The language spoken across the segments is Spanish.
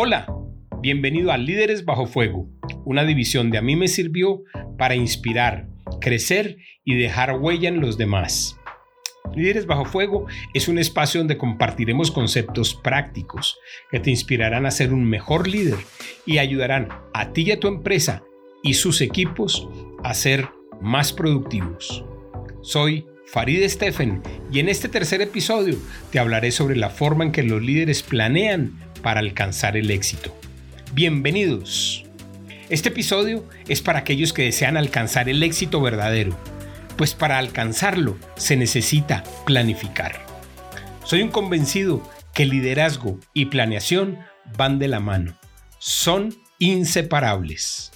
Hola, bienvenido a Líderes Bajo Fuego, una división de A mí me sirvió para inspirar, crecer y dejar huella en los demás. Líderes Bajo Fuego es un espacio donde compartiremos conceptos prácticos que te inspirarán a ser un mejor líder y ayudarán a ti y a tu empresa y sus equipos a ser más productivos. Soy Farid Steffen y en este tercer episodio te hablaré sobre la forma en que los líderes planean para alcanzar el éxito. Bienvenidos. Este episodio es para aquellos que desean alcanzar el éxito verdadero, pues para alcanzarlo se necesita planificar. Soy un convencido que liderazgo y planeación van de la mano. Son inseparables.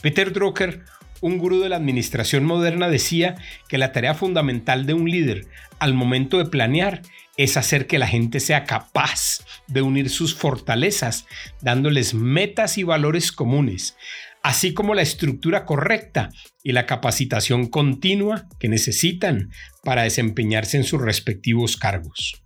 Peter Drucker, un gurú de la administración moderna, decía que la tarea fundamental de un líder al momento de planear es hacer que la gente sea capaz de unir sus fortalezas, dándoles metas y valores comunes, así como la estructura correcta y la capacitación continua que necesitan para desempeñarse en sus respectivos cargos.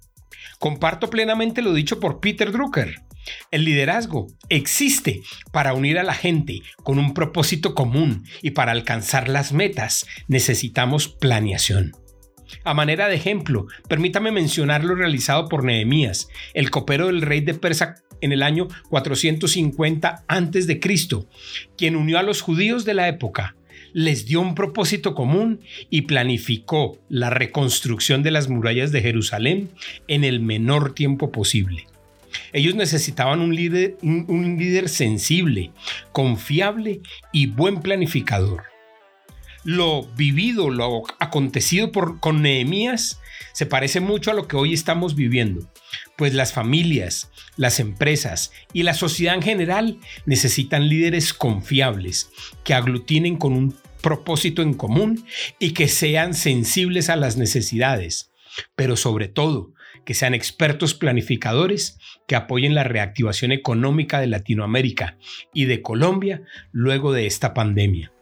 Comparto plenamente lo dicho por Peter Drucker. El liderazgo existe para unir a la gente con un propósito común y para alcanzar las metas necesitamos planeación. A manera de ejemplo, permítame mencionar lo realizado por Nehemías, el copero del rey de Persa en el año 450 a.C., quien unió a los judíos de la época, les dio un propósito común y planificó la reconstrucción de las murallas de Jerusalén en el menor tiempo posible. Ellos necesitaban un líder, un líder sensible, confiable y buen planificador lo vivido, lo acontecido con Nehemías se parece mucho a lo que hoy estamos viviendo, pues las familias, las empresas y la sociedad en general necesitan líderes confiables que aglutinen con un propósito en común y que sean sensibles a las necesidades, pero sobre todo que sean expertos planificadores que apoyen la reactivación económica de Latinoamérica y de Colombia luego de esta pandemia.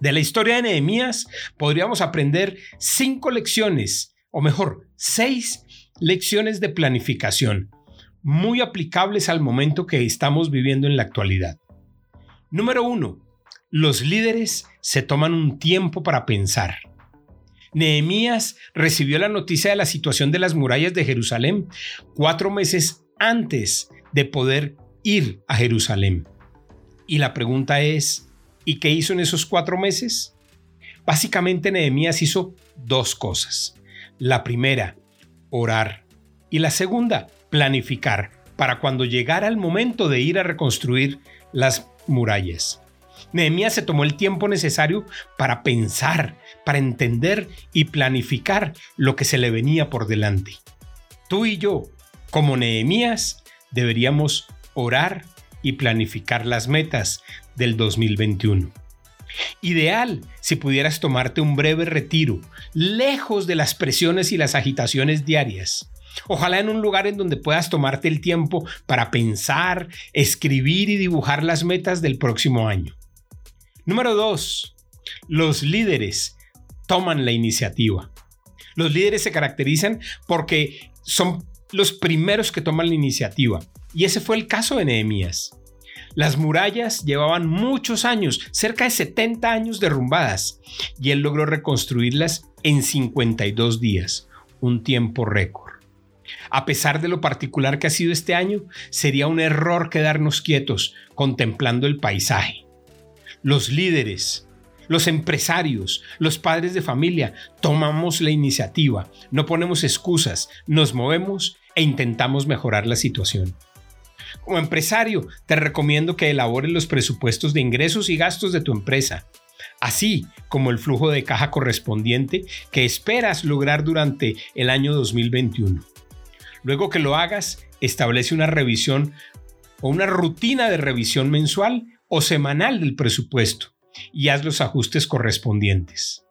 De la historia de Nehemías podríamos aprender cinco lecciones, o mejor, seis lecciones de planificación, muy aplicables al momento que estamos viviendo en la actualidad. Número uno, los líderes se toman un tiempo para pensar. Nehemías recibió la noticia de la situación de las murallas de Jerusalén cuatro meses antes de poder ir a Jerusalén. Y la pregunta es, ¿Y qué hizo en esos cuatro meses? Básicamente Nehemías hizo dos cosas. La primera, orar. Y la segunda, planificar para cuando llegara el momento de ir a reconstruir las murallas. Nehemías se tomó el tiempo necesario para pensar, para entender y planificar lo que se le venía por delante. Tú y yo, como Nehemías, deberíamos orar y planificar las metas del 2021. Ideal si pudieras tomarte un breve retiro, lejos de las presiones y las agitaciones diarias. Ojalá en un lugar en donde puedas tomarte el tiempo para pensar, escribir y dibujar las metas del próximo año. Número 2. Los líderes toman la iniciativa. Los líderes se caracterizan porque son los primeros que toman la iniciativa. Y ese fue el caso de Nehemías. Las murallas llevaban muchos años, cerca de 70 años derrumbadas, y él logró reconstruirlas en 52 días, un tiempo récord. A pesar de lo particular que ha sido este año, sería un error quedarnos quietos contemplando el paisaje. Los líderes, los empresarios, los padres de familia, tomamos la iniciativa, no ponemos excusas, nos movemos e intentamos mejorar la situación. Como empresario, te recomiendo que elabores los presupuestos de ingresos y gastos de tu empresa, así como el flujo de caja correspondiente que esperas lograr durante el año 2021. Luego que lo hagas, establece una revisión o una rutina de revisión mensual o semanal del presupuesto y haz los ajustes correspondientes.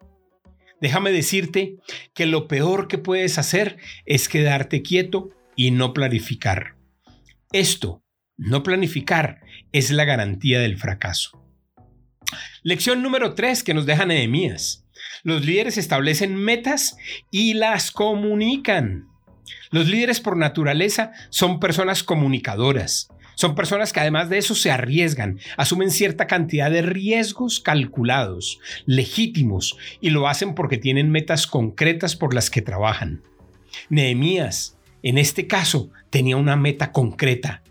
Déjame decirte que lo peor que puedes hacer es quedarte quieto y no planificar. Esto, no planificar, es la garantía del fracaso. Lección número 3 que nos deja Nehemías. Los líderes establecen metas y las comunican. Los líderes por naturaleza son personas comunicadoras. Son personas que además de eso se arriesgan, asumen cierta cantidad de riesgos calculados, legítimos, y lo hacen porque tienen metas concretas por las que trabajan. Nehemías, en este caso, tenía una meta concreta,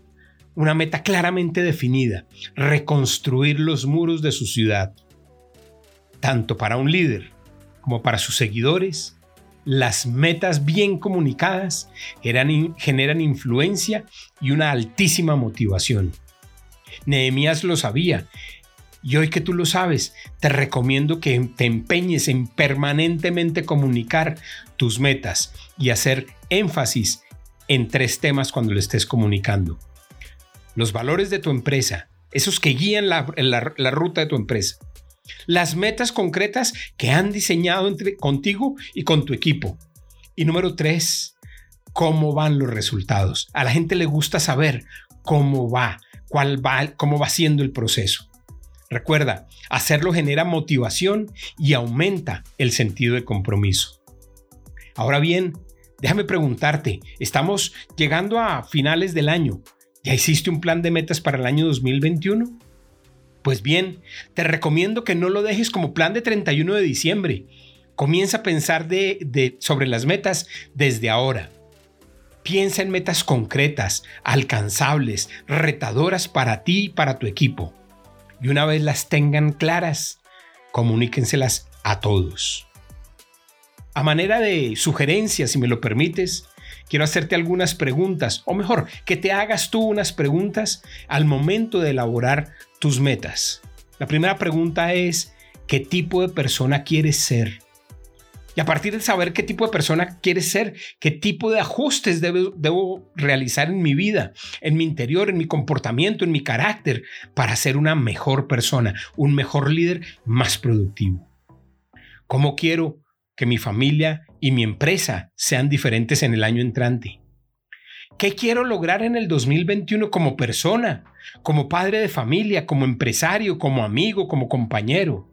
una meta claramente definida, reconstruir los muros de su ciudad. Tanto para un líder como para sus seguidores, las metas bien comunicadas generan influencia y una altísima motivación. Nehemías lo sabía y hoy que tú lo sabes, te recomiendo que te empeñes en permanentemente comunicar tus metas y hacer énfasis en tres temas cuando lo estés comunicando. Los valores de tu empresa, esos que guían la, ruta de tu empresa. Las metas concretas que han diseñado entre, contigo y con tu equipo. Y número tres, cómo van los resultados. A la gente le gusta saber cómo va, cuál va, cómo va siendo el proceso. Recuerda, hacerlo genera motivación y aumenta el sentido de compromiso. Ahora bien, déjame preguntarte, estamos llegando a finales del año. ¿Ya hiciste un plan de metas para el año 2021? Pues bien, te recomiendo que no lo dejes como plan de 31 de diciembre. Comienza a pensar de, sobre las metas desde ahora. Piensa en metas concretas, alcanzables, retadoras para ti y para tu equipo. Y una vez las tengan claras, comuníquenselas a todos. A manera de sugerencia, si me lo permites, quiero hacerte algunas preguntas, o mejor, que te hagas tú unas preguntas al momento de elaborar tus metas. La primera pregunta es, ¿qué tipo de persona quieres ser? Y a partir de saber qué tipo de persona quieres ser, qué tipo de ajustes debo, debo, realizar en mi vida, en mi interior, en mi comportamiento, en mi carácter, para ser una mejor persona, un mejor líder más productivo. ¿Cómo quiero que mi familia y mi empresa sean diferentes en el año entrante? ¿Qué quiero lograr en el 2021 como persona, como padre de familia, como empresario, como amigo, como compañero?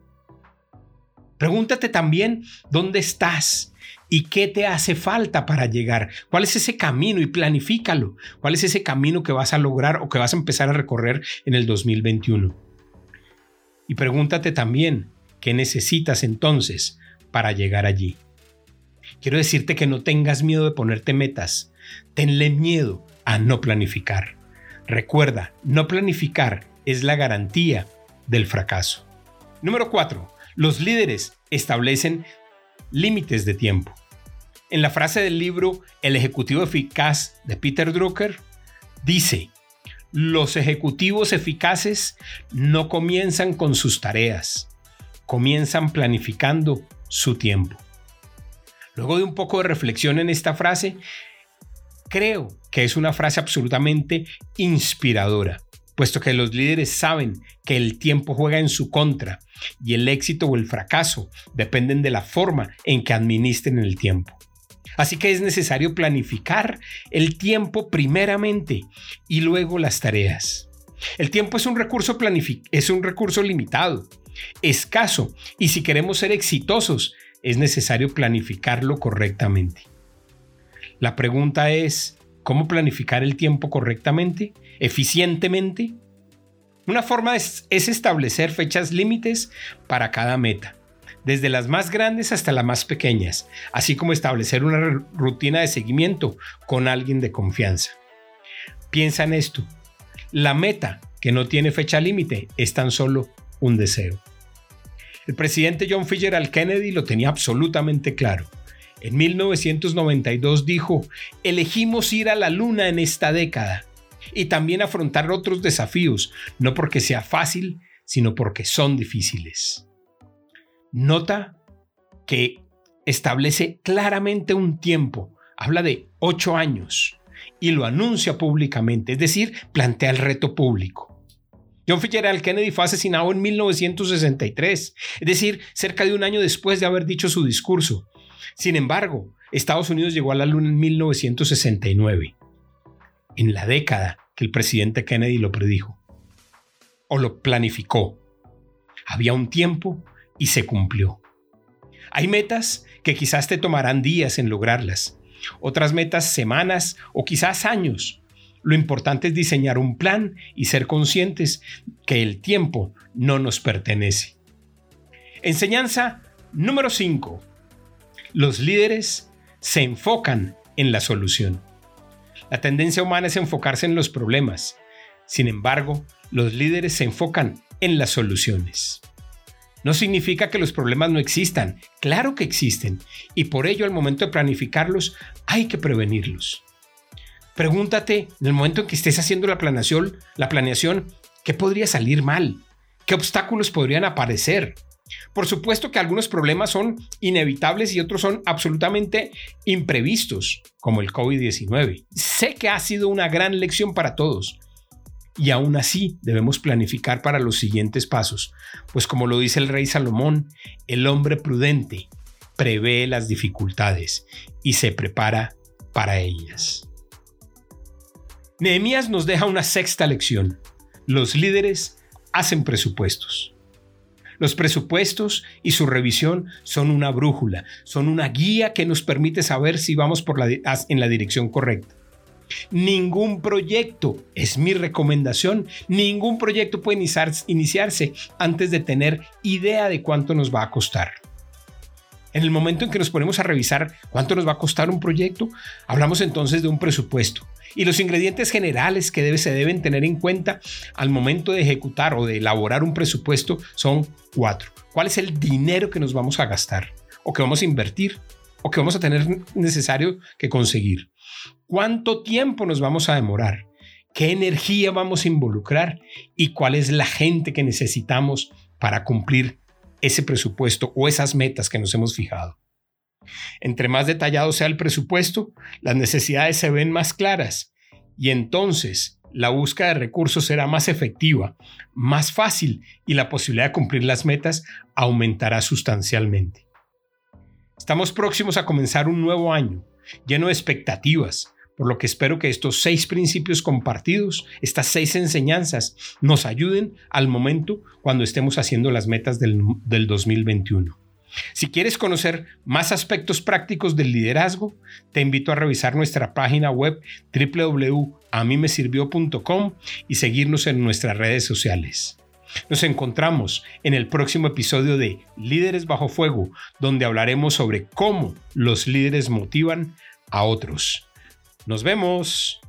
Pregúntate también dónde estás y qué te hace falta para llegar. ¿Cuál es ese camino y planifícalo? ¿Cuál es ese camino que vas a lograr o que vas a empezar a recorrer en el 2021? Y pregúntate también qué necesitas entonces para llegar allí. Quiero decirte que no tengas miedo de ponerte metas. Tenle miedo a no planificar. Recuerda, no planificar es la garantía del fracaso. Número 4. Los líderes establecen límites de tiempo. En la frase del libro El Ejecutivo Eficaz de Peter Drucker, dice, los ejecutivos eficaces no comienzan con sus tareas, comienzan planificando su tiempo. Luego de un poco de reflexión en esta frase, creo que es una frase absolutamente inspiradora, puesto que los líderes saben que el tiempo juega en su contra y el éxito o el fracaso dependen de la forma en que administren el tiempo. Así que es necesario planificar el tiempo primeramente y luego las tareas. El tiempo es un recurso, es un recurso limitado escaso y si queremos ser exitosos es necesario planificarlo correctamente. La pregunta es, ¿cómo planificar el tiempo correctamente, eficientemente? Una forma es, establecer fechas límites para cada meta, desde las más grandes hasta las más pequeñas, así como establecer una rutina de seguimiento con alguien de confianza. Piensa en esto. La meta que no tiene fecha límite es tan solo un deseo. El presidente John Fitzgerald Kennedy lo tenía absolutamente claro. En 1992 dijo, elegimos ir a la luna en esta década y también afrontar otros desafíos, no porque sea fácil, sino porque son difíciles. Nota que establece claramente un tiempo, habla de ocho años y lo anuncia públicamente, es decir, plantea el reto público. John Fitzgerald Kennedy fue asesinado en 1963, es decir, cerca de un año después de haber dicho su discurso. Sin embargo, Estados Unidos llegó a la luna en 1969, en la década que el presidente Kennedy lo predijo o lo planificó. Había un tiempo y se cumplió. Hay metas que quizás te tomarán días en lograrlas, otras metas semanas o quizás años, Lo importante es diseñar un plan y ser conscientes que el tiempo no nos pertenece. Enseñanza número 5. Los líderes se enfocan en la solución. La tendencia humana es enfocarse en los problemas. Sin embargo, los líderes se enfocan en las soluciones. No significa que los problemas no existan, claro que existen, y por ello al momento de planificarlos hay que prevenirlos. Pregúntate en el momento en que estés haciendo la planeación, la planeación, ¿qué podría salir mal? ¿Qué obstáculos podrían aparecer? Por supuesto que algunos problemas son inevitables y otros son absolutamente imprevistos, como el COVID-19. Sé que ha sido una gran lección para todos, y aún así debemos planificar para los siguientes pasos, pues como lo dice el rey Salomón, el hombre prudente prevé las dificultades y se prepara para ellas. Nehemías nos deja una sexta lección. Los líderes hacen presupuestos. Los presupuestos y su revisión son una brújula, son una guía que nos permite saber si vamos por la, en la dirección correcta. Ningún proyecto, es mi recomendación, ningún proyecto puede iniciarse antes de tener idea de cuánto nos va a costar. En el momento en que nos ponemos a revisar cuánto nos va a costar un proyecto, hablamos entonces de un presupuesto y los ingredientes generales que se deben tener en cuenta al momento de ejecutar o de elaborar un presupuesto son cuatro. ¿Cuál es el dinero que nos vamos a gastar o que vamos a invertir o que vamos a tener necesario que conseguir? ¿Cuánto tiempo nos vamos a demorar? ¿Qué energía vamos a involucrar? ¿Y cuál es la gente que necesitamos para cumplir ese presupuesto o esas metas que nos hemos fijado? Entre más detallado sea el presupuesto, las necesidades se ven más claras y entonces la búsqueda de recursos será más efectiva, más fácil y la posibilidad de cumplir las metas aumentará sustancialmente. Estamos próximos a comenzar un nuevo año, lleno de expectativas, por lo que espero que estos seis principios compartidos, estas seis enseñanzas, nos ayuden al momento cuando estemos haciendo las metas del, 2021. Si quieres conocer más aspectos prácticos del liderazgo, te invito a revisar nuestra página web www.amimesirvió.com y seguirnos en nuestras redes sociales. Nos encontramos en el próximo episodio de Líderes bajo fuego, donde hablaremos sobre cómo los líderes motivan a otros. Nos vemos.